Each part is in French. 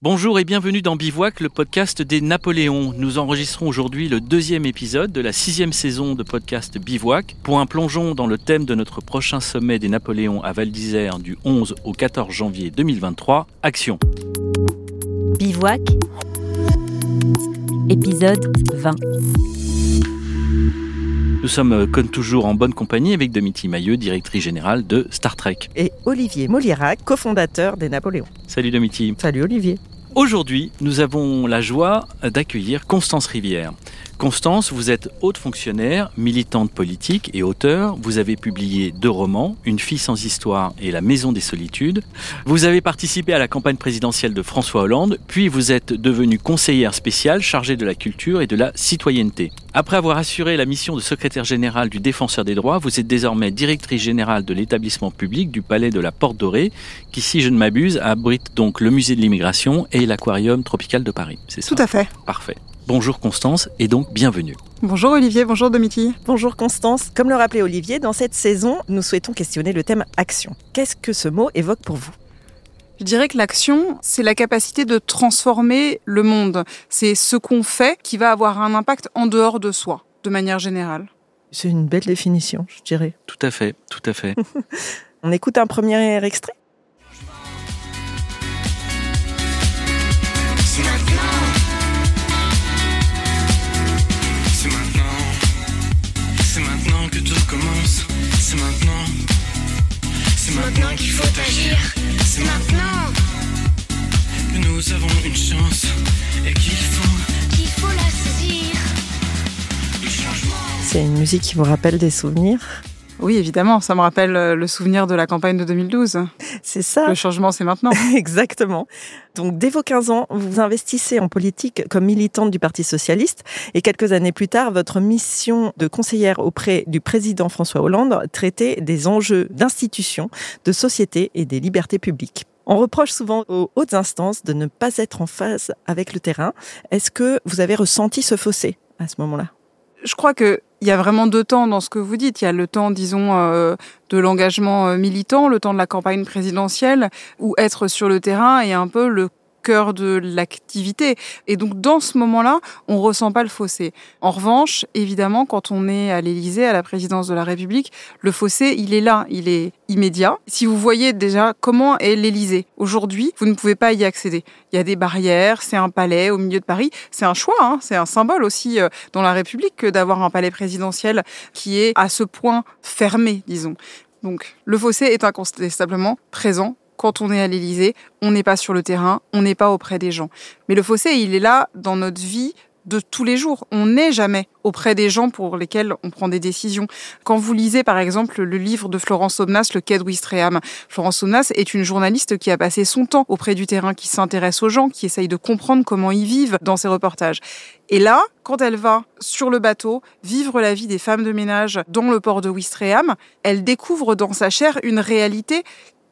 Bonjour et bienvenue dans Bivouac, le podcast des Napoléons. Nous enregistrons aujourd'hui le deuxième épisode de la sixième saison de podcast Bivouac pour un plongeon dans le thème de notre prochain sommet des Napoléons à Val d'Isère du 11 au 14 janvier 2023. Action Bivouac, épisode 20. Nous sommes euh, comme toujours en bonne compagnie avec Domiti Mailleux, directrice générale de Star Trek. Et Olivier Molierac, cofondateur des Napoléons. Salut Domiti. Salut Olivier. Aujourd'hui, nous avons la joie d'accueillir Constance Rivière. Constance, vous êtes haute fonctionnaire, militante politique et auteur. Vous avez publié deux romans, Une fille sans histoire et La maison des solitudes. Vous avez participé à la campagne présidentielle de François Hollande, puis vous êtes devenue conseillère spéciale chargée de la culture et de la citoyenneté. Après avoir assuré la mission de secrétaire général du Défenseur des droits, vous êtes désormais directrice générale de l'établissement public du Palais de la Porte Dorée, qui, si je ne m'abuse, abrite donc le musée de l'immigration et l'aquarium tropical de Paris. C'est ça Tout à fait. Parfait. Bonjour Constance et donc bienvenue. Bonjour Olivier, bonjour Domiti. Bonjour Constance. Comme le rappelait Olivier, dans cette saison, nous souhaitons questionner le thème action. Qu'est-ce que ce mot évoque pour vous? Je dirais que l'action, c'est la capacité de transformer le monde. C'est ce qu'on fait qui va avoir un impact en dehors de soi, de manière générale. C'est une belle définition, je dirais. Tout à fait, tout à fait. On écoute un premier extrait? Maintenant qu'il faut agir. C'est maintenant que nous avons une chance et qu'il faut, qu'il faut la saisir. C'est une musique qui vous rappelle des souvenirs oui, évidemment, ça me rappelle euh, le souvenir de la campagne de 2012. C'est ça. Le changement, c'est maintenant. Exactement. Donc, dès vos 15 ans, vous vous investissez en politique comme militante du Parti socialiste et quelques années plus tard, votre mission de conseillère auprès du président François Hollande traitait des enjeux d'institutions, de société et des libertés publiques. On reproche souvent aux hautes instances de ne pas être en phase avec le terrain. Est-ce que vous avez ressenti ce fossé à ce moment-là? Je crois que il y a vraiment deux temps dans ce que vous dites. Il y a le temps, disons, euh, de l'engagement euh, militant, le temps de la campagne présidentielle, où être sur le terrain est un peu le cœur de l'activité. Et donc, dans ce moment-là, on ressent pas le fossé. En revanche, évidemment, quand on est à l'Élysée, à la présidence de la République, le fossé, il est là, il est immédiat. Si vous voyez déjà comment est l'Élysée aujourd'hui, vous ne pouvez pas y accéder. Il y a des barrières, c'est un palais au milieu de Paris. C'est un choix, hein, c'est un symbole aussi euh, dans la République que d'avoir un palais présidentiel qui est à ce point fermé, disons. Donc, le fossé est incontestablement présent quand on est à l'Élysée, on n'est pas sur le terrain, on n'est pas auprès des gens. Mais le fossé, il est là dans notre vie de tous les jours. On n'est jamais auprès des gens pour lesquels on prend des décisions. Quand vous lisez par exemple le livre de Florence Omnas, Le Quai de Wistreham, Florence Omnas est une journaliste qui a passé son temps auprès du terrain, qui s'intéresse aux gens, qui essaye de comprendre comment ils vivent dans ses reportages. Et là, quand elle va sur le bateau vivre la vie des femmes de ménage dans le port de Wistreham, elle découvre dans sa chair une réalité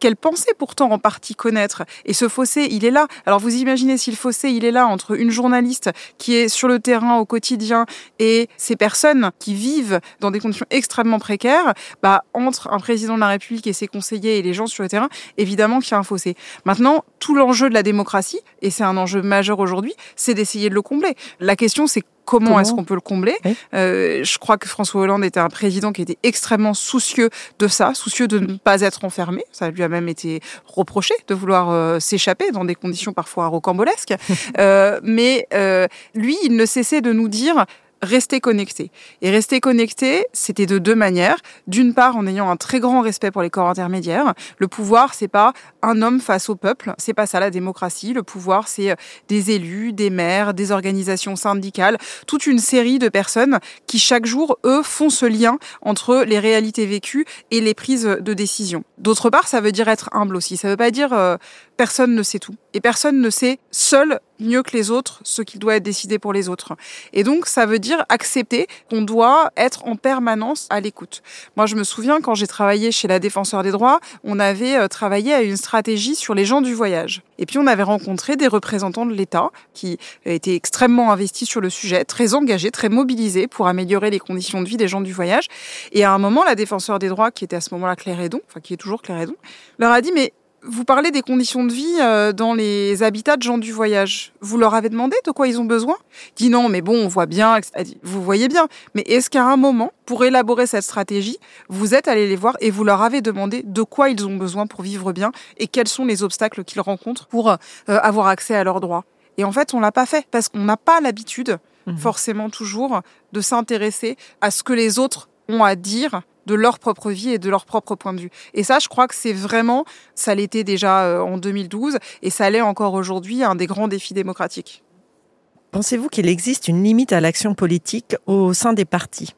qu'elle pensait pourtant en partie connaître. Et ce fossé, il est là. Alors vous imaginez si le fossé, il est là entre une journaliste qui est sur le terrain au quotidien et ces personnes qui vivent dans des conditions extrêmement précaires, bah, entre un président de la République et ses conseillers et les gens sur le terrain, évidemment qu'il y a un fossé. Maintenant, tout l'enjeu de la démocratie, et c'est un enjeu majeur aujourd'hui, c'est d'essayer de le combler. La question, c'est comment, est-ce qu'on peut le combler euh, Je crois que François Hollande était un président qui était extrêmement soucieux de ça, soucieux de ne pas être enfermé. Ça lui a même été reproché de vouloir euh, s'échapper dans des conditions parfois rocambolesques. euh, mais euh, lui, il ne cessait de nous dire rester connecté. Et rester connecté, c'était de deux manières. D'une part, en ayant un très grand respect pour les corps intermédiaires. Le pouvoir, c'est pas un homme face au peuple. C'est pas ça la démocratie. Le pouvoir, c'est euh, des élus, des maires, des organisations syndicales, toute une série de personnes qui chaque jour, eux, font ce lien entre les réalités vécues et les prises de décision. D'autre part, ça veut dire être humble aussi. Ça veut pas dire euh, personne ne sait tout. Et personne ne sait seul mieux que les autres ce qui doit être décidé pour les autres. Et donc, ça veut dire accepter qu'on doit être en permanence à l'écoute. Moi, je me souviens quand j'ai travaillé chez la Défenseur des droits, on avait euh, travaillé à une stratégie sur les gens du voyage. Et puis, on avait rencontré des représentants de l'État qui étaient extrêmement investis sur le sujet, très engagés, très mobilisés pour améliorer les conditions de vie des gens du voyage. Et à un moment, la Défenseur des droits, qui était à ce moment-là Claire Edon, enfin qui est toujours Claire Edon, leur a dit, mais vous parlez des conditions de vie euh, dans les habitats de gens du voyage. Vous leur avez demandé de quoi ils ont besoin? Dit non, mais bon, on voit bien. Vous voyez bien. Mais est-ce qu'à un moment, pour élaborer cette stratégie, vous êtes allé les voir et vous leur avez demandé de quoi ils ont besoin pour vivre bien et quels sont les obstacles qu'ils rencontrent pour euh, avoir accès à leurs droits? Et en fait, on l'a pas fait parce qu'on n'a pas l'habitude, mmh. forcément toujours, de s'intéresser à ce que les autres ont à dire de leur propre vie et de leur propre point de vue. Et ça, je crois que c'est vraiment, ça l'était déjà euh, en 2012 et ça l'est encore aujourd'hui, un des grands défis démocratiques. Pensez-vous qu'il existe une limite à l'action politique au sein des partis?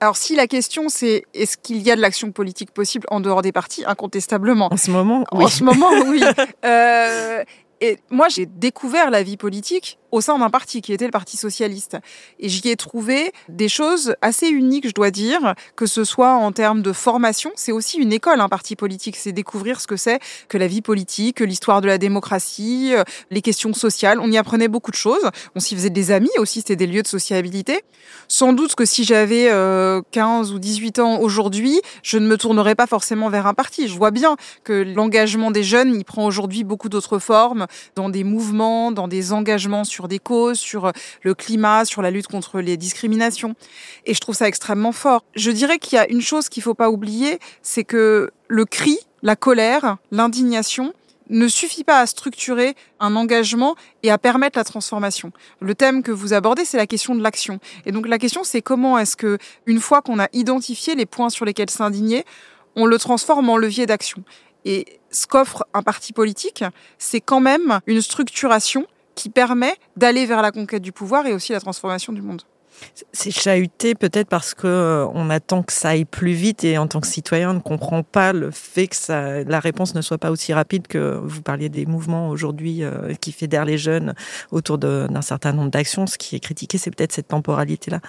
Alors si la question c'est est-ce qu'il y a de l'action politique possible en dehors des partis, incontestablement. En ce moment, oui. En ce moment, oui. Euh, et moi, j'ai découvert la vie politique au sein d'un parti qui était le Parti socialiste. Et j'y ai trouvé des choses assez uniques, je dois dire, que ce soit en termes de formation. C'est aussi une école, un parti politique. C'est découvrir ce que c'est que la vie politique, l'histoire de la démocratie, euh, les questions sociales. On y apprenait beaucoup de choses. On s'y faisait des amis aussi, c'était des lieux de sociabilité. Sans doute que si j'avais 15 euh, ou 18 ans aujourd'hui, je ne me tournerais pas forcément vers un parti. Je vois bien que l'engagement des jeunes, il prend aujourd'hui beaucoup d'autres formes, dans des mouvements, dans des engagements sur des causes, sur euh, le climat, sur la lutte contre les discriminations. Et je trouve ça extrêmement fort. Je dirais qu'il y a une chose qu'il faut pas oublier, c'est que le cri, la colère, l'indignation, ne suffit pas à structurer un engagement et à permettre la transformation. Le thème que vous abordez, c'est la question de l'action. Et donc la question, c'est comment est-ce que, une fois qu'on a identifié les points sur lesquels s'indigner, on le transforme en levier d'action? Et ce qu'offre un parti politique, c'est quand même une structuration qui permet d'aller vers la conquête du pouvoir et aussi la transformation du monde. C'est chahuté peut-être parce que euh, on attend que ça aille plus vite et en tant que citoyen on ne comprend pas le fait que ça, la réponse ne soit pas aussi rapide que vous parliez des mouvements aujourd'hui euh, qui fédèrent les jeunes autour d'un certain nombre d'actions. Ce qui est critiqué, c'est peut-être cette temporalité-là.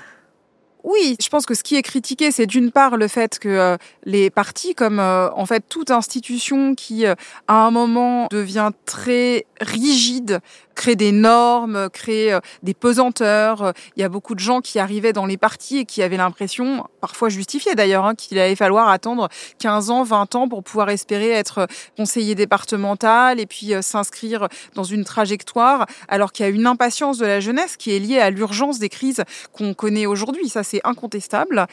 Oui, je pense que ce qui est critiqué, c'est d'une part le fait que euh, les partis, comme euh, en fait toute institution qui, euh, à un moment, devient très rigide, crée des normes, crée des pesanteurs. Il y a beaucoup de gens qui arrivaient dans les partis et qui avaient l'impression, parfois justifiée d'ailleurs, hein, qu'il allait falloir attendre 15 ans, 20 ans pour pouvoir espérer être conseiller départemental et puis s'inscrire dans une trajectoire, alors qu'il y a une impatience de la jeunesse qui est liée à l'urgence des crises qu'on connaît aujourd'hui. Ça, c'est incontestable.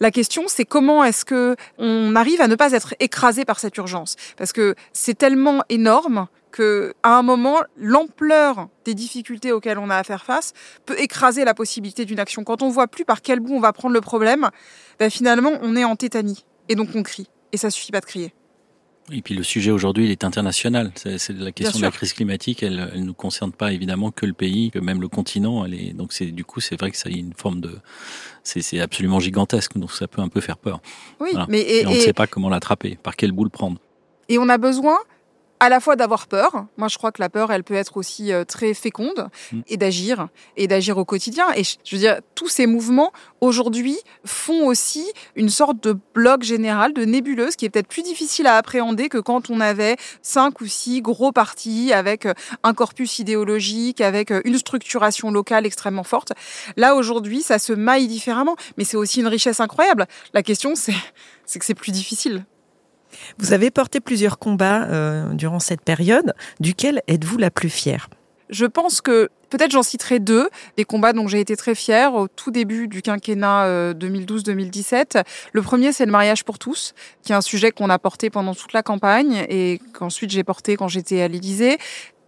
La question, c'est comment est-ce que on arrive à ne pas être écrasé par cette urgence? Parce que c'est tellement énorme que, à un moment, l'ampleur des difficultés auxquelles on a à faire face peut écraser la possibilité d'une action. Quand on voit plus par quel bout on va prendre le problème, ben finalement, on est en tétanie et donc on crie. Et ça suffit pas de crier. Et puis le sujet aujourd'hui, il est international. C'est la question de la crise climatique. Elle, elle nous concerne pas évidemment que le pays, que même le continent. Elle est, donc c'est du coup, c'est vrai que ça a une forme de, c'est absolument gigantesque. Donc ça peut un peu faire peur. Oui, mais et, on ne sait pas comment l'attraper, par quel bout le prendre. Et on a besoin à la fois d'avoir peur. Moi, je crois que la peur, elle peut être aussi euh, très féconde mm. et d'agir et d'agir au quotidien. Et je veux dire, tous ces mouvements aujourd'hui font aussi une sorte de bloc général, de nébuleuse, qui est peut-être plus difficile à appréhender que quand on avait cinq ou six gros partis avec euh, un corpus idéologique, avec euh, une structuration locale extrêmement forte. Là, aujourd'hui, ça se maille différemment, mais c'est aussi une richesse incroyable. La question, c'est, c'est que c'est plus difficile. Vous avez porté plusieurs combats euh, durant cette période. Duquel êtes-vous la plus fière? Je pense que peut-être j'en citerai deux, des combats dont j'ai été très fière au tout début du quinquennat 2012-2017. Euh, le premier, c'est le mariage pour tous, qui est un sujet qu'on a porté pendant toute la campagne et qu'ensuite j'ai porté quand j'étais à l'Élysée.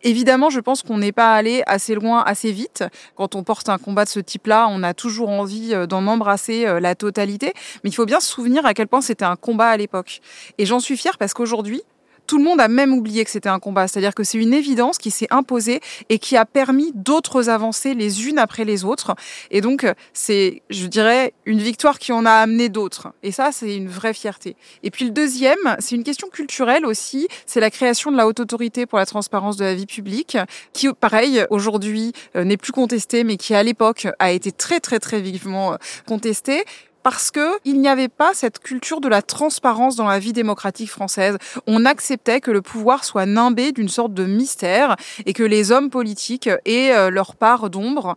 Évidemment, je pense qu'on n'est pas allé assez loin, assez vite. Quand on porte un combat de ce type-là, on a toujours envie euh, d'en embrasser euh, la totalité. Mais il faut bien se souvenir à quel point c'était un combat à l'époque. Et j'en suis fière parce qu'aujourd'hui, tout le monde a même oublié que c'était un combat. C'est-à-dire que c'est une évidence qui s'est imposée et qui a permis d'autres avancées les unes après les autres. Et donc, c'est, je dirais, une victoire qui en a amené d'autres. Et ça, c'est une vraie fierté. Et puis le deuxième, c'est une question culturelle aussi. C'est la création de la haute autorité pour la transparence de la vie publique, qui, pareil, aujourd'hui, euh, n'est plus contestée, mais qui à l'époque a été très, très, très vivement euh, contestée parce que il n'y avait pas cette culture de la transparence dans la vie démocratique française. On acceptait que le pouvoir soit nimbé d'une sorte de mystère et que les hommes politiques aient euh, leur part d'ombre.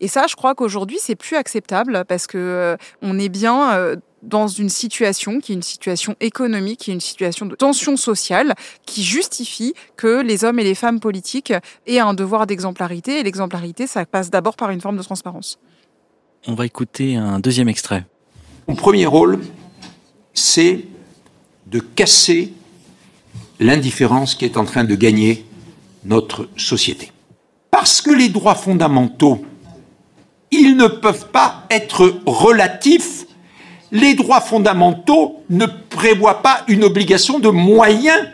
Et ça, je crois qu'aujourd'hui, c'est plus acceptable parce que euh, on est bien euh, dans une situation qui est une situation économique, qui est une situation de tension sociale, qui justifie que les hommes et les femmes politiques aient un devoir d'exemplarité. Et l'exemplarité, ça passe d'abord par une forme de transparence. On va écouter un deuxième extrait. Mon premier rôle, c'est de casser l'indifférence qui est en train de gagner notre société. Parce que les droits fondamentaux, ils ne peuvent pas être relatifs. Les droits fondamentaux ne prévoient pas une obligation de moyens,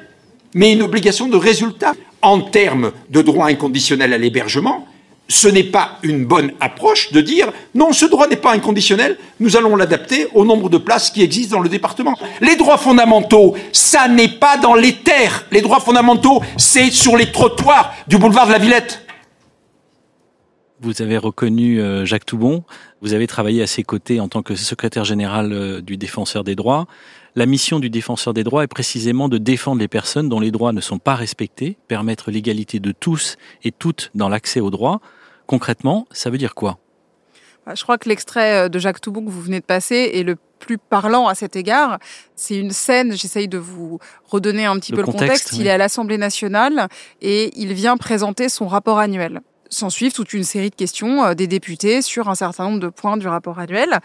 mais une obligation de résultat. En termes de droit inconditionnel à l'hébergement, ce n'est pas une bonne approche de dire non, ce droit n'est pas inconditionnel, nous allons l'adapter au nombre de places qui existent dans le département. Les droits fondamentaux, ça n'est pas dans les terres. Les droits fondamentaux, c'est sur les trottoirs du boulevard de la Villette. Vous avez reconnu euh, Jacques Toubon, vous avez travaillé à ses côtés en tant que secrétaire général euh, du défenseur des droits. La mission du défenseur des droits est précisément de défendre les personnes dont les droits ne sont pas respectés, permettre l'égalité de tous et toutes dans l'accès aux droits. Concrètement, ça veut dire quoi? Bah, Je crois que l'extrait euh, de Jacques Toubon que vous venez de passer est le plus parlant à cet égard. C'est une scène, j'essaye de vous redonner un petit Le peu le contexte, contexte. Il oui. est à l'Assemblée nationale et il vient présenter son rapport annuel. S'en suivent toute une série de questions euh, des députés sur un certain nombre de points du rapport annuel.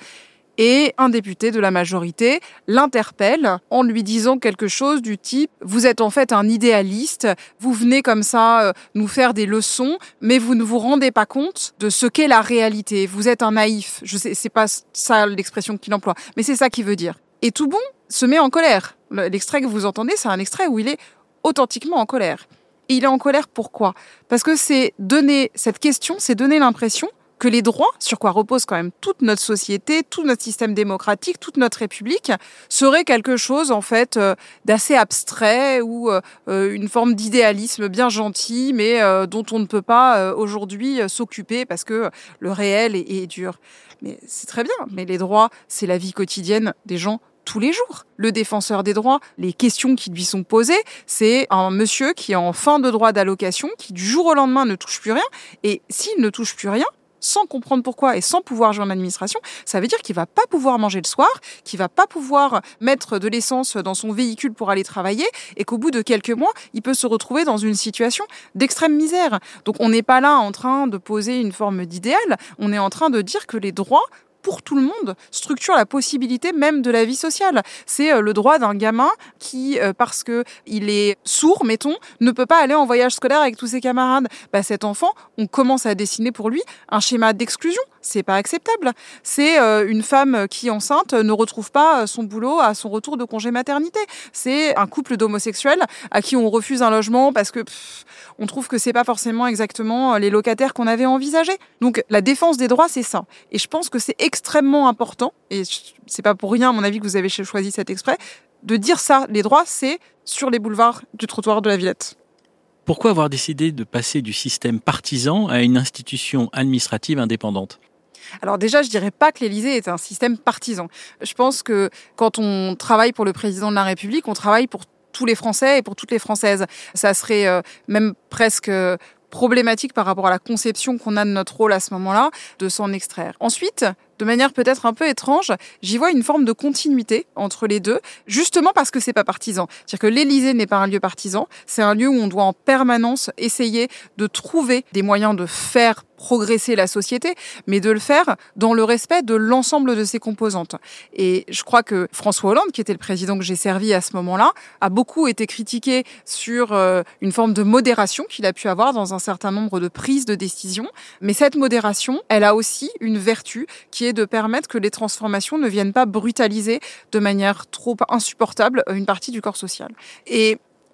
Et un député de la majorité l'interpelle en lui disant quelque chose du type ⁇ Vous êtes en fait un idéaliste, vous venez comme ça euh, nous faire des leçons, mais vous ne vous rendez pas compte de ce qu'est la réalité. Vous êtes un naïf. Je sais, c'est pas ça l'expression qu'il emploie, mais c'est ça qu'il veut dire. Et tout bon se met en colère. Le- L'extrait que vous entendez, c'est un extrait où il est authentiquement en colère. Et il est en colère pourquoi? Parce que c'est donner cette question, c'est donner l'impression que les droits, sur quoi repose quand même toute notre société, tout notre système démocratique, toute notre république, seraient quelque chose en fait euh, d'assez abstrait ou euh, une forme d'idéalisme bien gentil, mais euh, dont on ne peut pas aujourd'hui s'occuper parce que le réel est, est dur. Mais c'est très bien, mais les droits, c'est la vie quotidienne des gens tous les jours. Le défenseur des droits, les questions qui lui sont posées, c'est un monsieur qui est en fin de droit d'allocation, qui du jour au lendemain ne touche plus rien, et s'il ne touche plus rien, sans comprendre pourquoi et sans pouvoir jouer en administration, ça veut dire qu'il va pas pouvoir manger le soir, qu'il va pas pouvoir mettre de l'essence dans son véhicule pour aller travailler et qu'au bout de quelques mois, il peut se retrouver dans une situation d'extrême misère. Donc on n'est pas là en train de poser une forme d'idéal, on est en train de dire que les droits pour tout le monde structurent la possibilité même de la vie sociale. C'est euh, le droit d'un gamin qui, euh, parce que il est sourd, mettons, ne peut pas aller en voyage scolaire avec tous ses camarades. Bah, cet enfant, on commence à dessiner pour lui un schéma d'exclusion. C'est pas acceptable. C'est euh, une femme qui, enceinte, ne retrouve pas son boulot à son retour de congé maternité. C'est un couple d'homosexuels à qui on refuse un logement parce que pff, on trouve que c'est pas forcément exactement euh, les locataires qu'on avait envisagés. Donc la défense des droits, c'est ça. Et je pense que c'est extrêmement important, et c'est pas pour rien, à mon avis, que vous avez choisi cet exprès, de dire ça. Les droits, c'est sur les boulevards du trottoir de la Villette. Pourquoi avoir décidé de passer du système partisan à une institution administrative indépendante? Alors déjà, je dirais pas que l'Élysée est un système partisan. Je pense que quand on travaille pour le président de la République, on travaille pour tous les Français et pour toutes les Françaises. Ça serait euh, même presque euh, problématique par rapport à la conception qu'on a de notre rôle à ce moment-là, de s'en extraire. Ensuite, de manière peut-être un peu étrange, j'y vois une forme de continuité entre les deux, justement parce que c'est pas partisan. C'est-à-dire que l'Élysée n'est pas un lieu partisan, c'est un lieu où on doit en permanence essayer de trouver des moyens de faire progresser la société, mais de le faire dans le respect de l'ensemble de ses composantes. Et je crois que François Hollande, qui était le président que j'ai servi à ce moment-là, a beaucoup été critiqué sur euh, une forme de modération qu'il a pu avoir dans un certain nombre de prises de décision. Mais cette modération, elle a aussi une vertu qui de permettre que les transformations ne viennent pas brutaliser de manière trop insupportable une partie du corps social.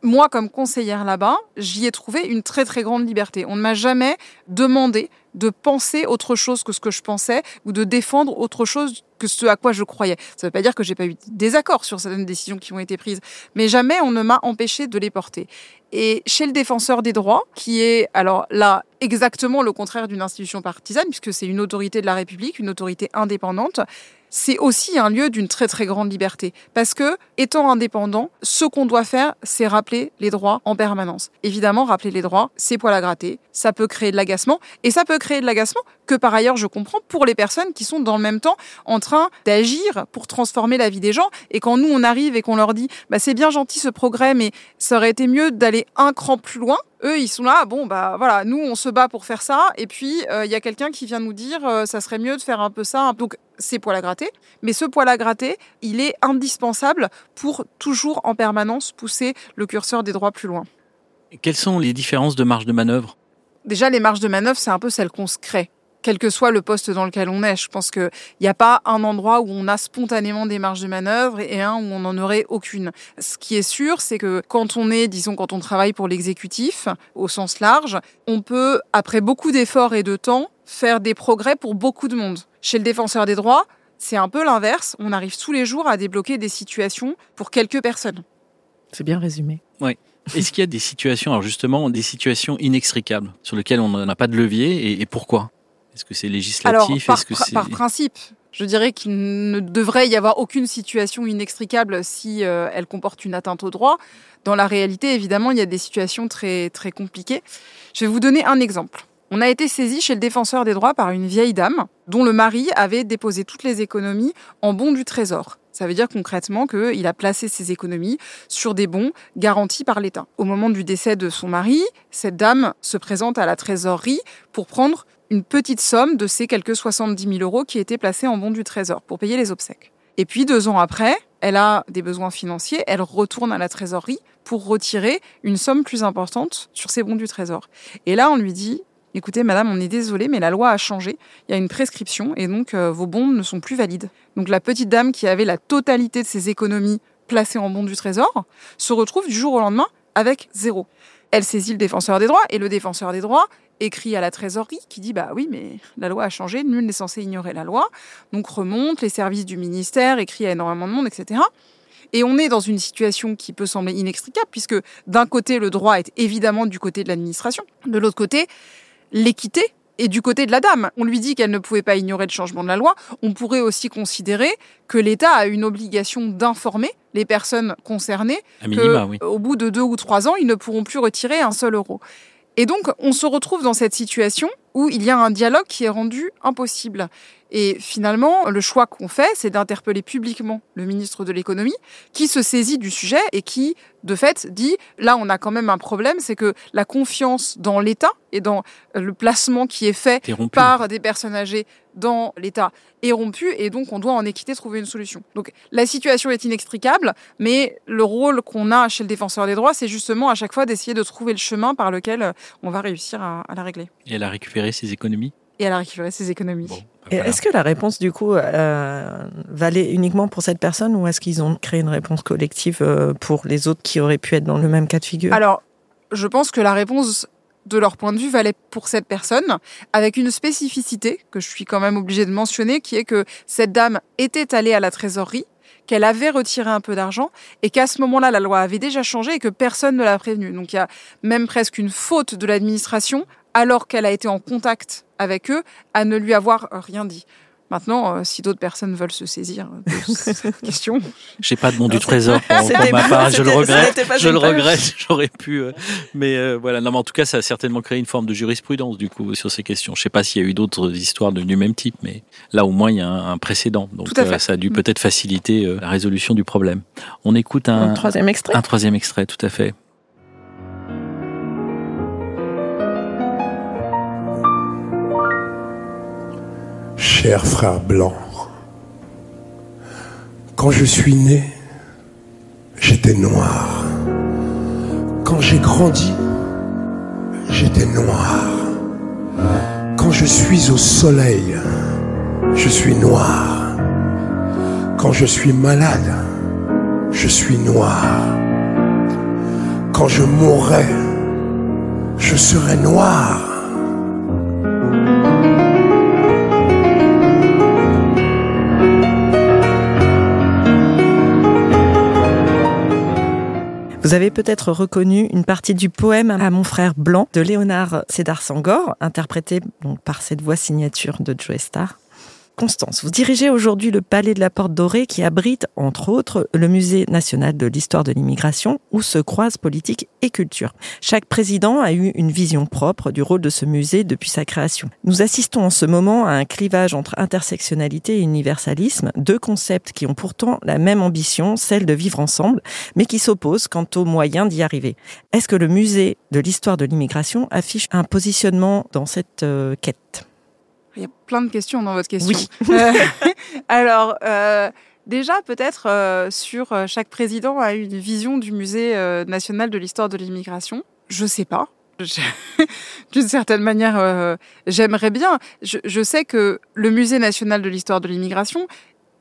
Moi, comme conseillère là-bas, j'y ai trouvé une très très grande liberté. On ne m'a jamais demandé de penser autre chose que ce que je pensais ou de défendre autre chose que ce à quoi je croyais. Ça ne veut pas dire que j'ai pas eu de désaccord sur certaines décisions qui ont été prises, mais jamais on ne m'a empêché de les porter. Et chez le défenseur des droits, qui est alors là exactement le contraire d'une institution partisane, puisque c'est une autorité de la République, une autorité indépendante, c'est aussi un lieu d'une très très grande liberté. Parce que, étant indépendant, ce qu'on doit faire, c'est rappeler les droits en permanence. Évidemment, rappeler les droits, c'est poil à gratter, ça peut créer de l'agacement, et ça peut créer de l'agacement que par ailleurs je comprends pour les personnes qui sont dans le même temps en train d'agir pour transformer la vie des gens. Et quand nous on arrive et qu'on leur dit, bah, c'est bien gentil ce progrès, mais ça aurait été mieux d'aller un cran plus loin, eux, ils sont là, bon, bah voilà, nous, on se bat pour faire ça, et puis euh, il y a quelqu'un qui vient nous dire, euh, ça serait mieux de faire un peu ça. Donc, c'est poil à gratter. Mais ce poil à gratter, il est indispensable pour toujours en permanence pousser le curseur des droits plus loin. Quelles sont les différences de marge de manœuvre? Déjà, les marges de manœuvre, c'est un peu celles qu'on se crée quel que soit le poste dans lequel on est. Je pense qu'il n'y a pas un endroit où on a spontanément des marges de manœuvre et un où on n'en aurait aucune. Ce qui est sûr, c'est que quand on est, disons, quand on travaille pour l'exécutif, au sens large, on peut, après beaucoup d'efforts et de temps, faire des progrès pour beaucoup de monde. Chez le défenseur des droits, c'est un peu l'inverse. On arrive tous les jours à débloquer des situations pour quelques personnes. C'est bien résumé. Oui. Est-ce qu'il y a des situations, alors justement, des situations inextricables sur lesquelles on n'a pas de levier et, et pourquoi? Est-ce que c'est législatif? par, que c'est... par principe, je dirais qu'il ne devrait y avoir aucune situation inextricable si euh, elle comporte une atteinte au droit. Dans la réalité, évidemment, il y a des situations très, très compliquées. Je vais vous donner un exemple. On a été saisi chez le défenseur des droits par une vieille dame dont le mari avait déposé toutes les économies en bons du trésor. Ça veut dire concrètement qu'il a placé ses économies sur des bons garantis par l'État. Au moment du décès de son mari, cette dame se présente à la trésorerie pour prendre une petite somme de ces quelques 70 000 euros qui étaient placés en bons du Trésor pour payer les obsèques. Et puis deux ans après, elle a des besoins financiers, elle retourne à la trésorerie pour retirer une somme plus importante sur ses bons du Trésor. Et là, on lui dit, écoutez, madame, on est désolé, mais la loi a changé, il y a une prescription et donc euh, vos bons ne sont plus valides. Donc la petite dame qui avait la totalité de ses économies placées en bons du Trésor se retrouve du jour au lendemain avec zéro. Elle saisit le défenseur des droits et le défenseur des droits écrit à la trésorerie qui dit bah oui mais la loi a changé, nul n'est censé ignorer la loi. Donc remonte les services du ministère, écrit à énormément de monde, etc. Et on est dans une situation qui peut sembler inextricable puisque d'un côté le droit est évidemment du côté de l'administration, de l'autre côté l'équité est du côté de la dame. On lui dit qu'elle ne pouvait pas ignorer le changement de la loi. On pourrait aussi considérer que l'État a une obligation d'informer les personnes concernées au bout de deux ou trois ans, ils ne pourront plus retirer un seul euro. Et donc, on se retrouve dans cette situation où il y a un dialogue qui est rendu impossible. Et finalement, le choix qu'on fait, c'est d'interpeller publiquement le ministre de l'économie, qui se saisit du sujet et qui, de fait, dit, là, on a quand même un problème, c'est que la confiance dans l'État et dans le placement qui est fait par des personnes âgées dans l'État est rompue, et donc on doit en équité trouver une solution. Donc la situation est inextricable, mais le rôle qu'on a chez le défenseur des droits, c'est justement à chaque fois d'essayer de trouver le chemin par lequel on va réussir à, la régler. Et elle a récupéré ses économies? Et elle a récupéré ses économies. Est-ce que la réponse, du coup, euh, valait uniquement pour cette personne ou est-ce qu'ils ont créé une réponse collective euh, pour les autres qui auraient pu être dans le même cas de figure? Alors, je pense que la réponse de leur point de vue valait pour cette personne, avec une spécificité que je suis quand même obligée de mentionner, qui est que cette dame était allée à la trésorerie, qu'elle avait retiré un peu d'argent et qu'à ce moment-là, la loi avait déjà changé et que personne ne l'a prévenue. Donc il y a même presque une faute de l'administration alors qu'elle a été en contact avec eux, à ne lui avoir rien dit. Maintenant, euh, si d'autres personnes veulent se saisir de cette question. J'ai pas de bon du trésor pour, ma part, je le regrette. Je le regrette, j'aurais pu. Euh, mais euh, voilà, non, mais en tout cas, ça a certainement créé une forme de jurisprudence du coup sur ces questions. Je sais pas s'il y a eu d'autres histoires de, du même type, mais là au moins il y a un, précédent. Donc ça a dû mm. peut-être faciliter la résolution du problème. On écoute un, un troisième extrait. Un troisième extrait, tout à fait. Cher frère blanc, quand je suis né, j'étais noir. Quand j'ai grandi, j'étais noir. Quand je suis au soleil, je suis noir. Quand je suis malade, je suis noir. Quand je mourrai, je serai noir. Vous avez peut-être reconnu une partie du poème à mon frère blanc de Léonard Sédar Sangor, interprété par cette voix signature de Joe Star. Constance, vous dirigez aujourd'hui le Palais de la Porte Dorée qui abrite, entre autres, le Musée national de l'histoire de l'immigration où se croisent politique et culture. Chaque président a eu une vision propre du rôle de ce musée depuis sa création. Nous assistons en ce moment à un clivage entre intersectionnalité et universalisme, deux concepts qui ont pourtant la même ambition, celle de vivre ensemble, mais qui s'opposent quant aux moyens d'y arriver. Est-ce que le Musée de l'histoire de l'immigration affiche un positionnement dans cette euh, quête? Il y a plein de questions dans votre question. Oui. Euh, alors, euh, déjà, peut-être euh, sur chaque président a une vision du musée national de l'histoire de l'immigration. Je sais pas. D'une certaine manière, euh, j'aimerais bien. Je, je sais que le musée national de l'histoire de l'immigration,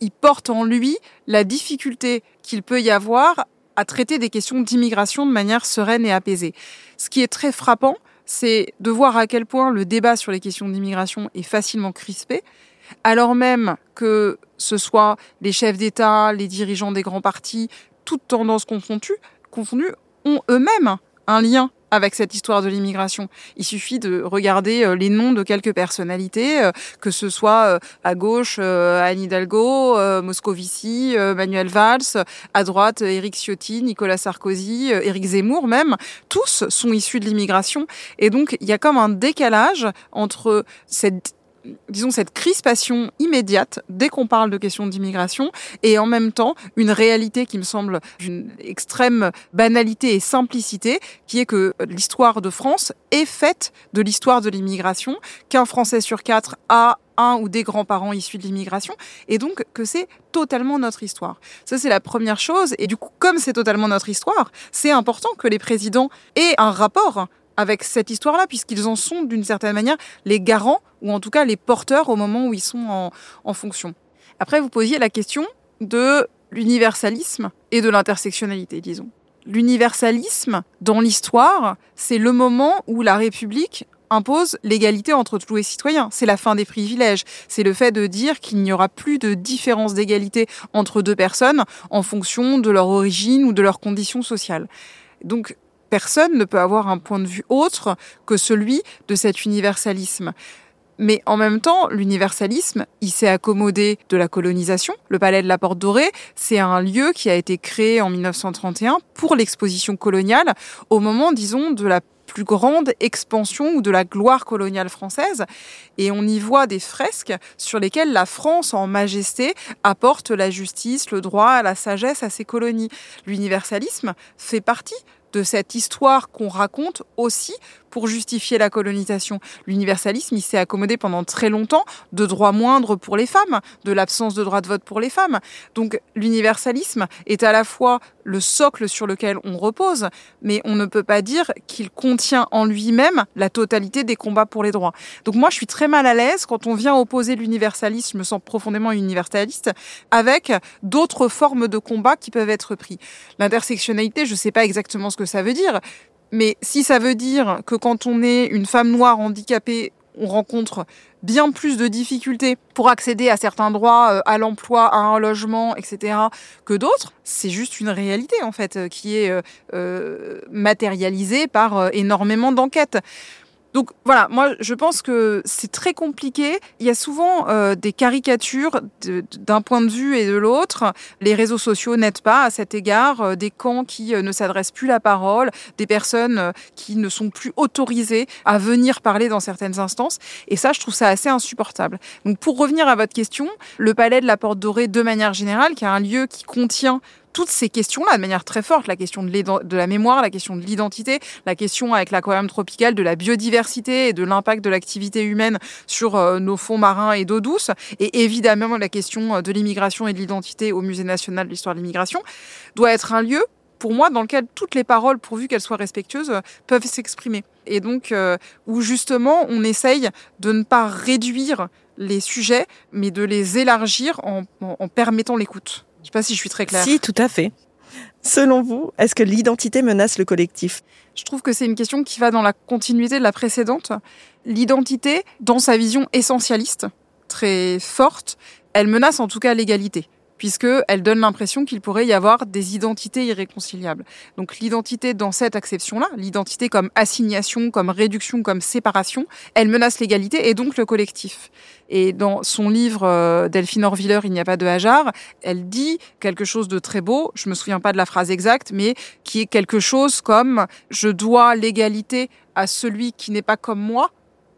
il porte en lui la difficulté qu'il peut y avoir à traiter des questions d'immigration de manière sereine et apaisée. Ce qui est très frappant, c'est de voir à quel point le débat sur les questions d'immigration est facilement crispé, alors même que ce soit les chefs d'État, les dirigeants des grands partis, toutes tendances confondues, confondues ont eux-mêmes un lien avec cette histoire de l'immigration. Il suffit de regarder euh, les noms de quelques personnalités, euh, que ce soit euh, à gauche Anne Hidalgo, Moscovici, Manuel Valls, à droite Éric Ciotti, Nicolas Sarkozy, Éric Zemmour même, tous sont issus de l'immigration. Et donc il y a comme un décalage entre cette disons cette crispation immédiate dès qu'on parle de questions d'immigration et en même temps une réalité qui me semble d'une extrême banalité et simplicité qui est que l'histoire de France est faite de l'histoire de l'immigration qu'un Français sur quatre a un ou des grands-parents issus de l'immigration et donc que c'est totalement notre histoire. Ça c'est la première chose et du coup comme c'est totalement notre histoire, c'est important que les présidents aient un rapport avec cette histoire-là, puisqu'ils en sont d'une certaine manière les garants, ou en tout cas les porteurs au moment où ils sont en, fonction. Après, vous posiez la question de l'universalisme et de l'intersectionnalité, disons. L'universalisme, dans l'histoire, c'est le moment où la République impose l'égalité entre tous les citoyens. C'est la fin des privilèges. C'est le fait de dire qu'il n'y aura plus de différence d'égalité entre deux personnes en fonction de leur origine ou de leurs conditions sociales. Donc, personne ne peut avoir un point de vue autre que celui de cet universalisme. Mais en même temps, l'universalisme, il s'est accommodé de la colonisation. Le palais de la Porte Dorée, c'est un lieu qui a été créé en 1931 pour l'exposition coloniale, au moment, disons, de la plus grande expansion ou de la gloire coloniale française. Et on y voit des fresques sur lesquelles la France, en majesté, apporte la justice, le droit, la sagesse à ses colonies. L'universalisme fait partie de cette histoire qu'on raconte aussi pour justifier la colonisation. L'universalisme, il s'est accommodé pendant très longtemps de droits moindres pour les femmes, de l'absence de droit de vote pour les femmes. Donc l'universalisme est à la fois le socle sur lequel on repose, mais on ne peut pas dire qu'il contient en lui-même la totalité des combats pour les droits. Donc moi, je suis très mal à l'aise quand on vient opposer l'universalisme, je me sens profondément universaliste, avec d'autres formes de combat qui peuvent être pris. L'intersectionnalité, je ne sais pas exactement ce que ça veut dire, mais si ça veut dire que quand on est une femme noire handicapée, on rencontre bien plus de difficultés pour accéder à certains droits, euh, à l'emploi, à un logement, etc., que d'autres, c'est juste une réalité, en fait, euh, qui est euh, matérialisée par énormément d'enquêtes. Donc voilà, moi je pense que c'est très compliqué. Il y a souvent euh, des caricatures d'un point de vue et de l'autre. Les réseaux sociaux n'aident pas à cet égard. Euh, des camps qui euh, ne s'adressent plus la parole, des personnes euh, qui ne sont plus autorisées à venir parler dans certaines instances. Et ça, je trouve ça assez insupportable. Donc pour revenir à votre question, le palais de la Porte Dorée, de manière générale, qui est un lieu qui contient toutes ces questions-là de manière très forte, la question de, la mémoire, la question de l'identité, la question avec l'aquarium tropical de la biodiversité et de l'impact de l'activité humaine sur euh, nos fonds marins et d'eau douce, et évidemment la question euh, de l'immigration et de l'identité au Musée national de l'histoire de l'immigration, doit être un lieu pour moi, dans lequel toutes les paroles, pourvu qu'elles soient respectueuses, peuvent s'exprimer. Et donc, euh, où justement, on essaye de ne pas réduire les sujets, mais de les élargir en permettant l'écoute. Je sais pas si je suis très claire. Si, tout à fait. Selon vous, est-ce que l'identité menace le collectif? Je trouve que c'est une question qui va dans la continuité de la précédente. L'identité, dans sa vision essentialiste, très forte, elle menace en tout cas l'égalité. Puisqu'elle donne l'impression qu'il pourrait y avoir des identités irréconciliables. Donc l'identité dans cette acception-là, l'identité comme assignation, comme réduction, comme séparation, elle menace l'égalité et donc le collectif. Et dans son livre euh, Delphine Orviller, Il n'y a pas de hasard, elle dit quelque chose de très beau, je me souviens pas de la phrase exacte, mais qui est quelque chose comme je dois l'égalité à celui qui n'est pas comme moi,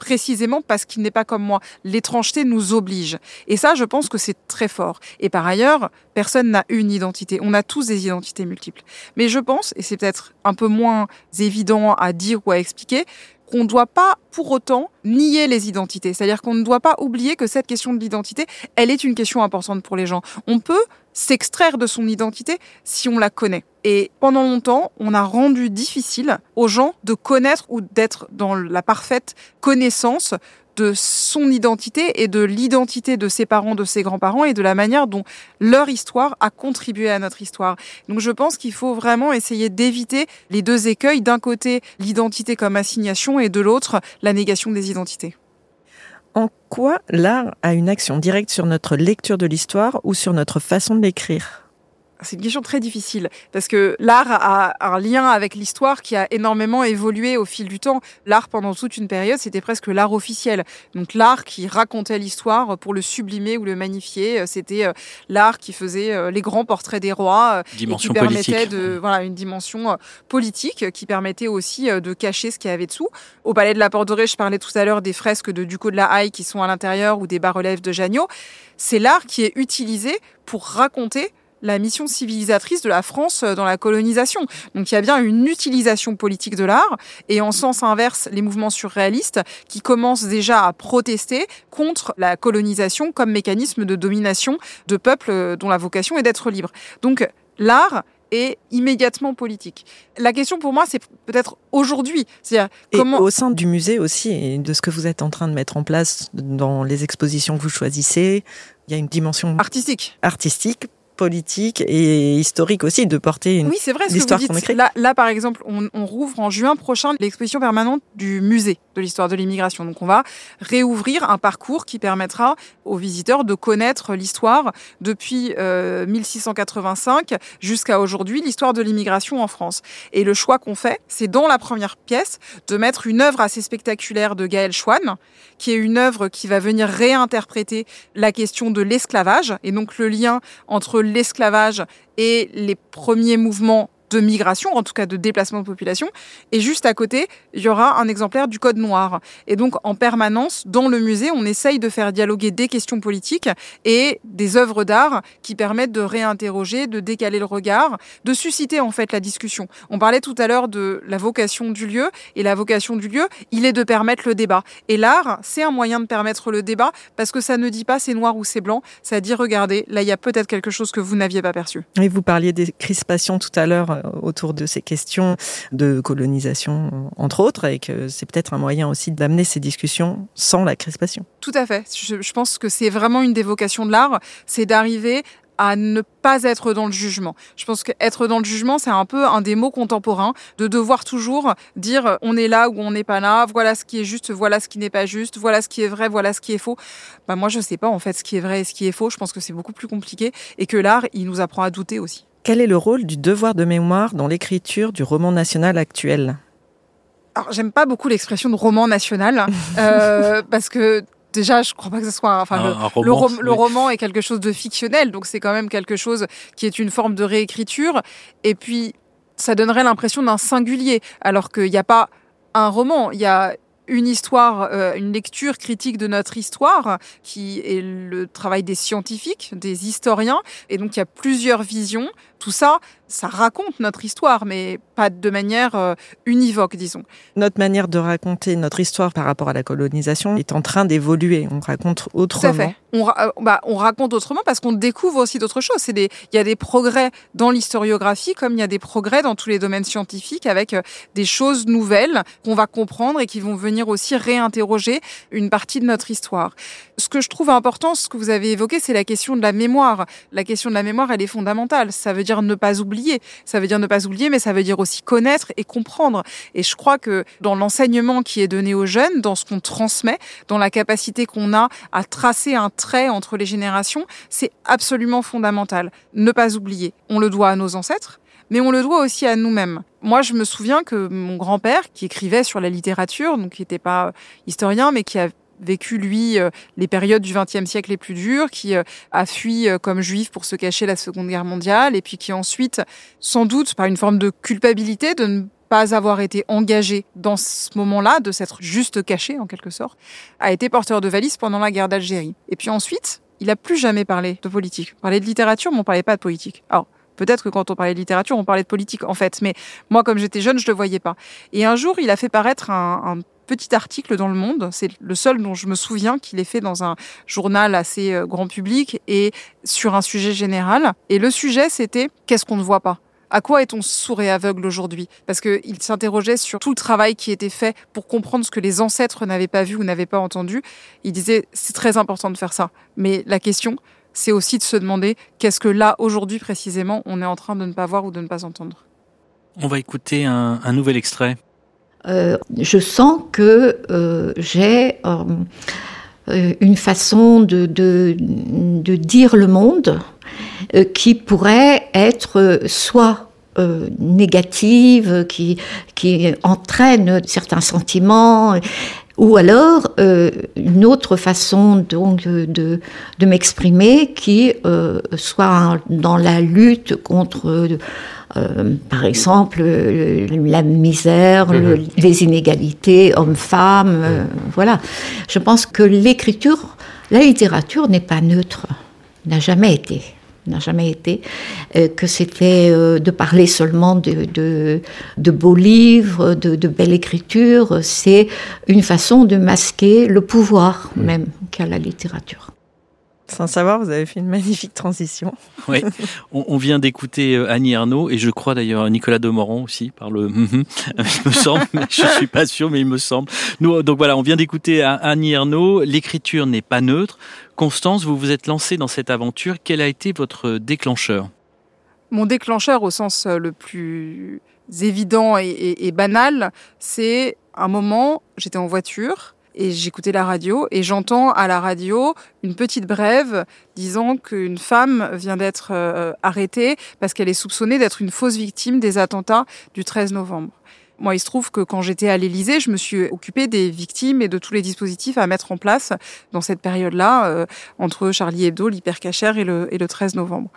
précisément parce qu'il n'est pas comme moi. L'étrangeté nous oblige. Et ça, je pense que c'est très fort. Et par ailleurs, personne n'a une identité. On a tous des identités multiples. Mais je pense, et c'est peut-être un peu moins évident à dire ou à expliquer, qu'on ne doit pas pour autant nier les identités. C'est-à-dire qu'on ne doit pas oublier que cette question de l'identité, elle est une question importante pour les gens. On peut s'extraire de son identité si on la connaît. Et pendant longtemps, on a rendu difficile aux gens de connaître ou d'être dans la parfaite connaissance de son identité et de l'identité de ses parents, de ses grands-parents et de la manière dont leur histoire a contribué à notre histoire. Donc je pense qu'il faut vraiment essayer d'éviter les deux écueils, d'un côté l'identité comme assignation et de l'autre la négation des identités. En quoi l'art a une action directe sur notre lecture de l'histoire ou sur notre façon de l'écrire? C'est une question très difficile parce que l'art a un lien avec l'histoire qui a énormément évolué au fil du temps. L'art pendant toute une période, c'était presque l'art officiel. Donc l'art qui racontait l'histoire pour le sublimer ou le magnifier, c'était euh, l'art qui faisait euh, les grands portraits des rois dimension et qui permettait politique. de voilà une dimension euh, politique qui permettait aussi de cacher ce qu'il y avait dessous. Au palais de la Porte Dorée, je parlais tout à l'heure des fresques de Ducos de la Haye qui sont à l'intérieur ou des bas-reliefs de Janot. C'est l'art qui est utilisé pour raconter la mission civilisatrice de la France dans la colonisation. Donc il y a bien une utilisation politique de l'art et en sens inverse, les mouvements surréalistes qui commencent déjà à protester contre la colonisation comme mécanisme de domination de peuples dont la vocation est d'être libre. Donc l'art est immédiatement politique. La question pour moi, c'est peut-être aujourd'hui, c'est-à-dire comment au sein du musée aussi, et de ce que vous êtes en train de mettre en place dans les expositions que vous choisissez, il y a une dimension artistique. artistique, politique et historique aussi de porter une Oui, c'est vrai ce l'histoire qu'on écrit. Là, là, par exemple, on, on rouvre en juin prochain l'exposition permanente du musée de l'histoire de l'immigration. Donc, on va réouvrir un parcours qui permettra aux visiteurs de connaître l'histoire depuis euh, 1685 jusqu'à aujourd'hui, l'histoire de l'immigration en France. Et le choix qu'on fait, c'est dans la première pièce de mettre une œuvre assez spectaculaire de Gaël Schwann, qui est une œuvre qui va venir réinterpréter la question de l'esclavage et donc le lien entre l'esclavage et les premiers mouvements de migration, en tout cas de déplacement de population. Et juste à côté, il y aura un exemplaire du Code noir. Et donc, en permanence, dans le musée, on essaye de faire dialoguer des questions politiques et des œuvres d'art qui permettent de réinterroger, de décaler le regard, de susciter en fait la discussion. On parlait tout à l'heure de la vocation du lieu. Et la vocation du lieu, il est de permettre le débat. Et l'art, c'est un moyen de permettre le débat parce que ça ne dit pas c'est noir ou c'est blanc. Ça dit regardez, là, il y a peut-être quelque chose que vous n'aviez pas perçu. Et vous parliez des crispations tout à l'heure euh, autour de ces questions de colonisation, euh, entre autres, et que c'est peut-être un moyen aussi d'amener ces discussions sans la crispation. Tout à fait. Je, pense que c'est vraiment une des vocations de l'art, c'est d'arriver à ne pas être dans le jugement. Je pense qu'être dans le jugement, c'est un peu un des mots contemporains, de devoir toujours dire euh, on est là ou on n'est pas là, voilà ce qui est juste, voilà ce qui n'est pas juste, voilà ce qui est vrai, voilà ce qui est faux. Bah moi, je sais pas en fait ce qui est vrai et ce qui est faux. Je pense que c'est beaucoup plus compliqué et que l'art, il nous apprend à douter aussi. Quel est le rôle du devoir de mémoire dans l'écriture du roman national actuel? Alors, j'aime pas beaucoup l'expression de roman national euh, parce que déjà, je crois pas que ce soit un- enfin Un- le, un le, roman, rom- le roman est quelque chose de fictionnel, donc c'est quand même quelque chose qui est une forme de réécriture. Et puis, ça donnerait l'impression d'un singulier, alors qu'il n'y a pas un roman, il y a une histoire, euh, une lecture critique de notre histoire, qui est le travail des scientifiques, des historiens, et donc il y a plusieurs visions. Tout ça, ça raconte notre histoire, mais pas de manière euh, univoque, disons. Notre manière de raconter notre histoire par rapport à la colonisation est en train d'évoluer. On raconte Tout à autrement. fait. On, ra- euh, bah, on raconte autrement parce qu'on découvre aussi d'autres choses. Il y a des progrès dans l'historiographie comme il y a des progrès dans tous les domaines scientifiques avec euh, des choses nouvelles qu'on va comprendre et qui vont venir aussi réinterroger une partie de notre histoire. Ce que je trouve important, ce que vous avez évoqué, c'est la question de la mémoire. La question de la mémoire, elle est fondamentale. Ça veut dire ne pas oublier. Ça veut dire ne pas oublier, mais ça veut dire aussi connaître et comprendre. Et je crois que dans l'enseignement qui est donné aux jeunes, dans ce qu'on transmet, dans la capacité qu'on a à tracer un trait entre les générations, c'est absolument fondamental. Ne pas oublier. On le doit à nos ancêtres, mais on le doit aussi à nous-mêmes. Moi, je me souviens que mon grand-père, qui écrivait sur la littérature, donc qui n'était pas historien, mais qui a vécu, lui, euh, les périodes du XXe siècle les plus dures, qui euh, a fui euh, comme juif pour se cacher la Seconde Guerre mondiale, et puis qui ensuite, sans doute par une forme de culpabilité de ne pas avoir été engagé dans ce moment-là, de s'être juste caché en quelque sorte, a été porteur de valise pendant la guerre d'Algérie. Et puis ensuite, il a plus jamais parlé de politique. On parlait de littérature, mais on parlait pas de politique. Alors, Peut-être que quand on parlait de littérature, on parlait de politique en fait, mais moi, comme j'étais jeune, je le voyais pas. Et un jour, il a fait paraître un, un petit article dans Le Monde. C'est le seul dont je me souviens qu'il est fait dans un journal assez euh, grand public et sur un sujet général. Et le sujet, c'était qu'est-ce qu'on ne voit pas? À quoi est-on sourd et aveugle aujourd'hui? Parce qu'il s'interrogeait sur tout le travail qui était fait pour comprendre ce que les ancêtres n'avaient pas vu ou n'avaient pas entendu. Il disait c'est très important de faire ça. Mais la question, c'est aussi de se demander qu'est-ce que là, aujourd'hui précisément, on est en train de ne pas voir ou de ne pas entendre? On va écouter un, un nouvel extrait. Euh, je sens que euh, j'ai euh, une façon de, dire le monde qui pourrait être soit négative, qui, entraîne certains sentiments, ou alors une autre façon donc de, m'exprimer qui soit dans la lutte contre euh, par exemple, la misère, le, les inégalités hommes-femmes, euh, voilà. Je pense que l'écriture, la littérature n'est pas neutre, n'a jamais été n'a jamais été, euh, que c'était euh, de parler seulement de, de, de beaux livres, de, de, belle écriture, c'est une façon de masquer le pouvoir même qu'a la littérature. Sans savoir, vous avez fait une magnifique transition. Oui, on, on vient d'écouter euh, Annie Ernaux et je crois d'ailleurs Nicolas Demorand aussi par le. il me semble, mais je suis pas sûr, mais il me semble. Nous, donc voilà, on vient d'écouter Annie Ernaux. L'écriture n'est pas neutre. Constance, vous vous êtes lancée dans cette aventure. Quel a été votre déclencheur? Mon déclencheur, au sens euh, le plus évident et, et, et banal, c'est un moment, j'étais en voiture et j'écoutais la radio et j'entends à la radio une petite brève disant qu'une femme vient d'être euh, arrêtée parce qu'elle est soupçonnée d'être une fausse victime des attentats du 13 novembre. Moi, il se trouve que quand j'étais à l'Élysée, je me suis occupée des victimes et de tous les dispositifs à mettre en place dans cette période-là, euh, entre Charlie Hebdo, l'hypercachère et le, et le 13 novembre.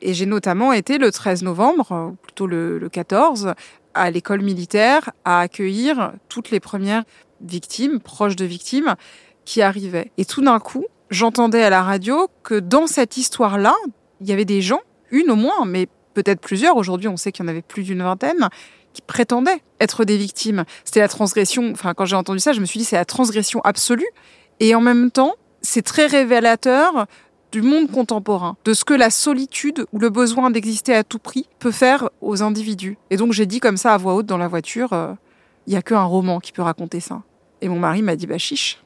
Et j'ai notamment été le 13 novembre, plutôt le 14, à l'école militaire à accueillir toutes les premières victimes, proches de victimes, qui arrivaient. Et tout d'un coup, j'entendais à la radio que dans cette histoire-là, il y avait des gens, une au moins, mais peut-être plusieurs, aujourd'hui on sait qu'il y en avait plus d'une vingtaine, qui prétendaient être des victimes. C'était la transgression, enfin quand j'ai entendu ça, je me suis dit c'est la transgression absolue, et en même temps, c'est très révélateur du monde contemporain, de ce que la solitude ou le besoin d'exister à tout prix peut faire aux individus. Et donc j'ai dit comme ça à voix haute dans la voiture, euh, il y a qu'un roman qui peut raconter ça. Et mon mari m'a dit bah chiche.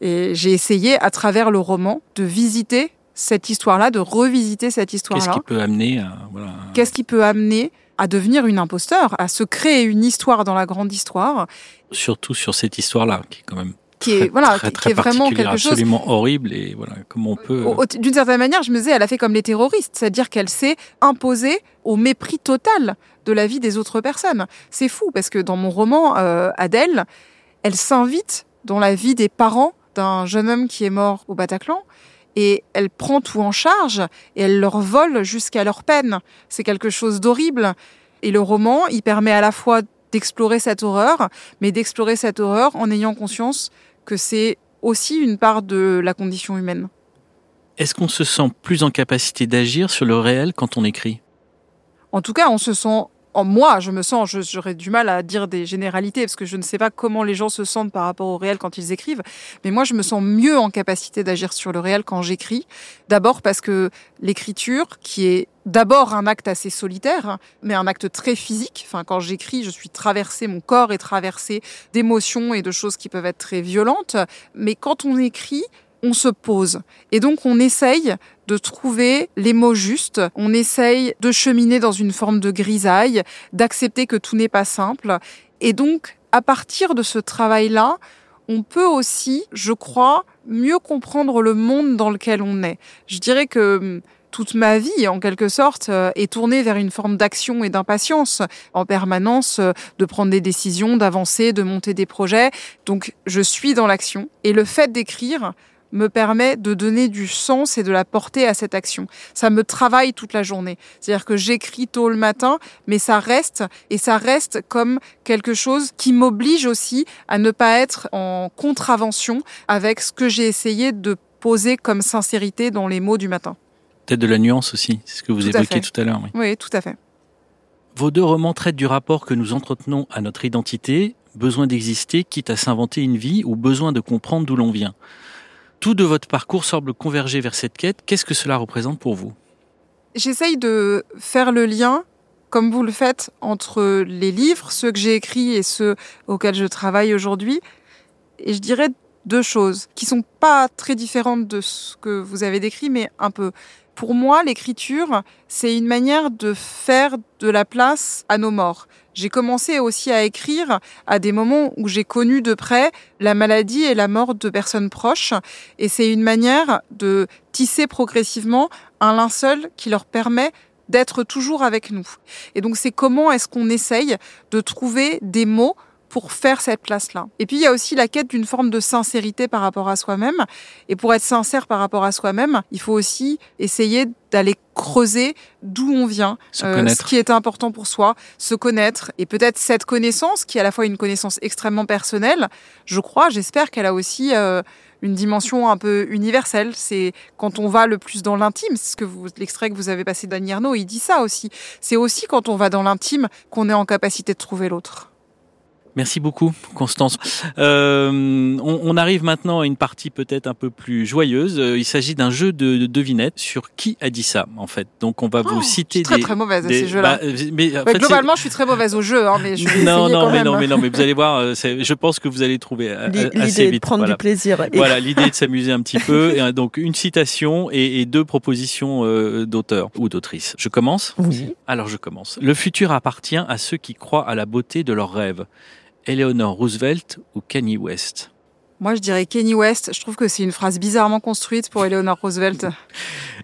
Et j'ai essayé à travers le roman de visiter cette histoire-là, de revisiter cette histoire-là. Qu'est-ce qui peut amener à voilà. Qu'est-ce qui peut amener à devenir une imposteur, à se créer une histoire dans la grande histoire. Surtout sur cette histoire-là, qui est quand même qui est très, voilà très, qui, très est vraiment quelque chose absolument horrible et voilà comment on peut d'une certaine manière je me disais elle a fait comme les terroristes c'est-à-dire qu'elle s'est imposée au mépris total de la vie des autres personnes c'est fou parce que dans mon roman euh, Adèle elle s'invite dans la vie des parents d'un jeune homme qui est mort au Bataclan et elle prend tout en charge et elle leur vole jusqu'à leur peine. C'est quelque chose d'horrible. Et le roman il permet à la fois d'explorer cette horreur, mais d'explorer cette horreur en ayant conscience que c'est aussi une part de la condition humaine. Est-ce qu'on se sent plus en capacité d'agir sur le réel quand on écrit? En tout cas, on se sent en moi, je me sens, j'aurais du mal à dire des généralités parce que je ne sais pas comment les gens se sentent par rapport au réel quand ils écrivent, mais moi je me sens mieux en capacité d'agir sur le réel quand j'écris. D'abord parce que l'écriture, qui est d'abord un acte assez solitaire, mais un acte très physique. Enfin, quand j'écris, je suis traversée, mon corps est traversé d'émotions et de choses qui peuvent être très violentes. Mais quand on écrit, on se pose. Et donc on essaye de trouver les mots justes, on essaye de cheminer dans une forme de grisaille, d'accepter que tout n'est pas simple. Et donc, à partir de ce travail-là, on peut aussi, je crois, mieux comprendre le monde dans lequel on est. Je dirais que hum, toute ma vie, en quelque sorte, euh, est tournée vers une forme d'action et d'impatience en permanence, euh, de prendre des décisions, d'avancer, de monter des projets. Donc, je suis dans l'action. Et le fait d'écrire me permet de donner du sens et de la portée à cette action. Ça me travaille toute la journée. C'est-à-dire que j'écris tôt le matin, mais ça reste, et ça reste comme quelque chose qui m'oblige aussi à ne pas être en contravention avec ce que j'ai essayé de poser comme sincérité dans les mots du matin. Peut-être de la nuance aussi, c'est ce que vous Tout évoquiez tout à l'heure. oui. Oui, tout à fait. Vos deux romans traitent du rapport que nous entretenons à notre identité, besoin d'exister, quitte à s'inventer une vie, ou besoin de comprendre d'où l'on vient. Tout de votre parcours semble converger vers cette quête. Qu'est-ce que cela représente pour vous? J'essaye de faire le lien, comme vous le faites, entre les livres, ceux que j'ai écrits et ceux auxquels je travaille aujourd'hui. Et je dirais deux choses qui sont pas très différentes de ce que vous avez décrit, mais un peu. Pour moi, l'écriture, c'est une manière de faire de la place à nos morts. J'ai commencé aussi à écrire à des moments où j'ai connu de près la maladie et la mort de personnes proches. Et c'est une manière de tisser progressivement un linceul qui leur permet d'être toujours avec nous. Et donc c'est comment est-ce qu'on essaye de trouver des mots pour faire cette place-là. Et puis il y a aussi la quête d'une forme de sincérité par rapport à soi-même. Et pour être sincère par rapport à soi-même, il faut aussi essayer d'aller creuser d'où on vient, euh, ce qui est important pour soi, se connaître. Et peut-être cette connaissance, qui est à la fois une connaissance extrêmement personnelle, je crois, j'espère qu'elle a aussi euh, une dimension un peu universelle. C'est quand on va le plus dans l'intime, c'est ce que vous, l'extrait que vous avez passé d'Annie Ernaux, il dit ça aussi. C'est aussi quand on va dans l'intime qu'on est en capacité de trouver l'autre. Merci beaucoup, Constance. Euh, on, on arrive maintenant à une partie peut-être un peu plus joyeuse. Euh, Il s'agit d'un jeu de, de devinettes sur qui a dit ça, en fait. Donc, on va vous Oh, citer je suis très des. très mauvaise à ces jeux-là. bah, mais en Ouais, fait, globalement, je suis très mauvaise au jeu, hein, mais je vais non, non, quand mais même. non, mais non, mais vous allez voir. euh, c'est- Je pense que vous allez trouver euh, assez L'idée vite. de prendre voilà. du plaisir. Et- Voilà, l'idée de s'amuser un petit peu. Et, donc, une citation et, et deux propositions euh, d'auteurs ou d'autrices. Je commence? Oui. Alors, je commence. Le futur appartient à ceux qui croient à la beauté de leurs rêves. Eleanor Roosevelt ou Kanye West? Moi, je dirais Kenny West. Je trouve que c'est une phrase bizarrement construite pour Eleanor Roosevelt.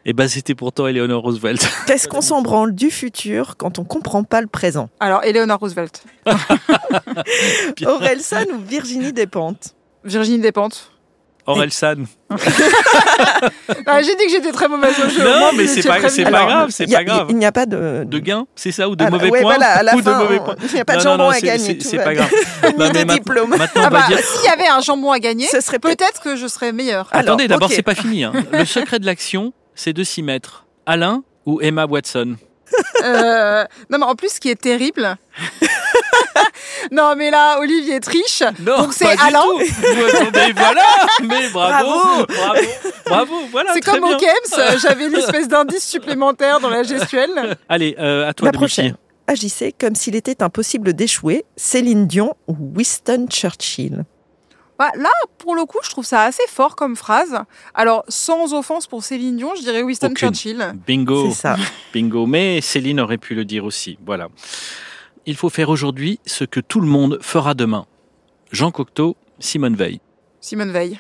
Eh ben, c'était pourtant Eleanor Roosevelt. Qu'est-ce qu'on s'en branle du futur quand on comprend pas le présent? Alors, Eleanor Roosevelt. Aurel San ou Virginie Despentes Virginie Despentes. Aurel San. Ah, j'ai dit que j'étais très mauvaise au jeu. Non, mais c'est pas- grave, c'est il y a- pas grave. Il n'y a pas de... De gain, c'est ça Ou de Ah, mauvais ouais, points voilà, à la Ou de fin, mauvais on- points il n'y a pas de Non, jambon non, à gagner. c'est- pas grave. Ni de ma- diplôme. Ah bah, dire. s'il y avait un jambon à gagner, Ce serait peut-être... que je serais meilleure. Alors, Attendez, d'abord, ok. c'est pas fini. hein. Le secret de l'action, c'est de s'y mettre. Alain ou Emma Watson? Euh, non, mais en plus, ce qui est terrible. Non, mais là, Olivier triche. Non, Donc, c'est du Alain. tout. Vous attendez, voilà Mais bravo Bravo Bravo, voilà, C'est comme au bien. KEMS, j'avais l'espèce d'indice supplémentaire dans la gestuelle. Allez, euh, à toi La de prochaine. Agissez comme s'il était impossible d'échouer. Céline Dion ou Winston Churchill Bah, là, pour le coup, je trouve ça assez fort comme phrase. Alors, sans offense pour Céline Dion, je dirais Winston Aucune. Churchill. Bingo C'est ça. Bingo, mais Céline aurait pu le dire aussi. Voilà. Il faut faire aujourd'hui ce que tout le monde fera demain. Jean Cocteau, Simone Veil. Simone Veil.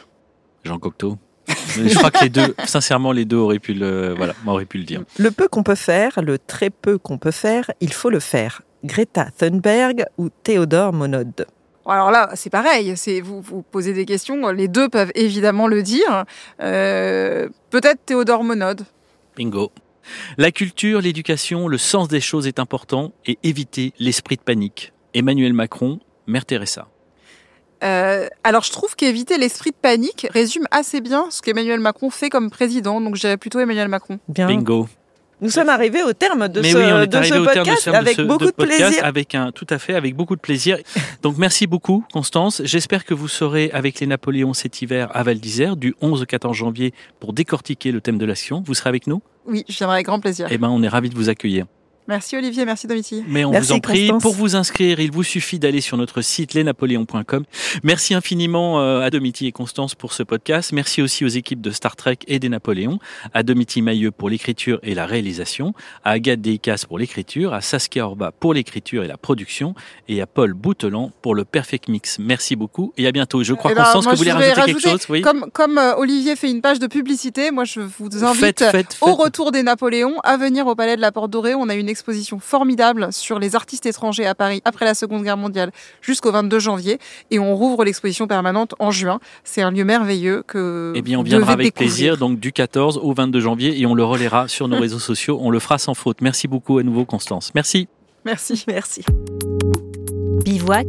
Jean Cocteau. Je crois que les deux, sincèrement, les deux auraient pu le, voilà, auraient pu le dire. Le peu qu'on peut faire, le très peu qu'on peut faire, il faut le faire. Greta Thunberg ou Théodore Monod? Alors là, c'est pareil. C'est vous vous posez des questions. Les deux peuvent évidemment le dire. Euh, Peut-être Théodore Monod. Bingo. La culture, l'éducation, le sens des choses est important et éviter l'esprit de panique. Emmanuel Macron, Mère Teresa. Euh, alors, je trouve qu'éviter l'esprit de panique résume assez bien ce qu'Emmanuel Macron fait comme président. Donc, je dirais plutôt Emmanuel Macron. Bien. Bingo. Nous sommes arrivés au terme de Mais ce, oui, on est de arrivé ce au terme de podcast ce- de avec ce- beaucoup de de podcast plaisir. Avec un, tout à fait, avec beaucoup de plaisir. Donc merci beaucoup, Constance. J'espère que vous serez avec les Napoléons cet hiver à Val d'Isère, du 11 au 14 janvier, pour décortiquer le thème de l'action. Vous serez avec nous? Oui, je viendrai avec grand plaisir. Eh ben, on est ravis de vous accueillir. Merci Olivier, merci Domiti. Mais on Merci, vous en prie, Constance. pour vous inscrire, il vous suffit d'aller sur notre site lesnapoléons.com. Merci infiniment euh, à Domiti et Constance pour ce podcast. Merci aussi aux équipes de Star Trek et des Napoléons, à Domiti Mailleux pour l'écriture et la réalisation, à Agathe Deicas pour l'écriture, à Saskia Orba pour l'écriture et la production, et à Paul Boutelan pour le Perfect Mix. Merci beaucoup et à bientôt. Je crois, Eh ben, Constance, que vous voulez rajouter quelque chose? Oui. Comme, comme euh, Olivier fait une page de publicité, moi je vous invite Faites, faites, au retour des Napoléons à venir au Palais de la Porte Dorée. On a une exposition formidable sur les artistes étrangers à Paris après la Seconde Guerre mondiale jusqu'au 22 janvier. Et on rouvre l'exposition permanente en juin. C'est un lieu merveilleux que Eh bien, on vous viendra avec découvrir. plaisir, donc du 14 au 22 janvier, et on le relaiera sur nos réseaux sociaux. On le fera sans faute. Merci beaucoup à nouveau, Constance. Merci. Merci. Merci. Bivouac.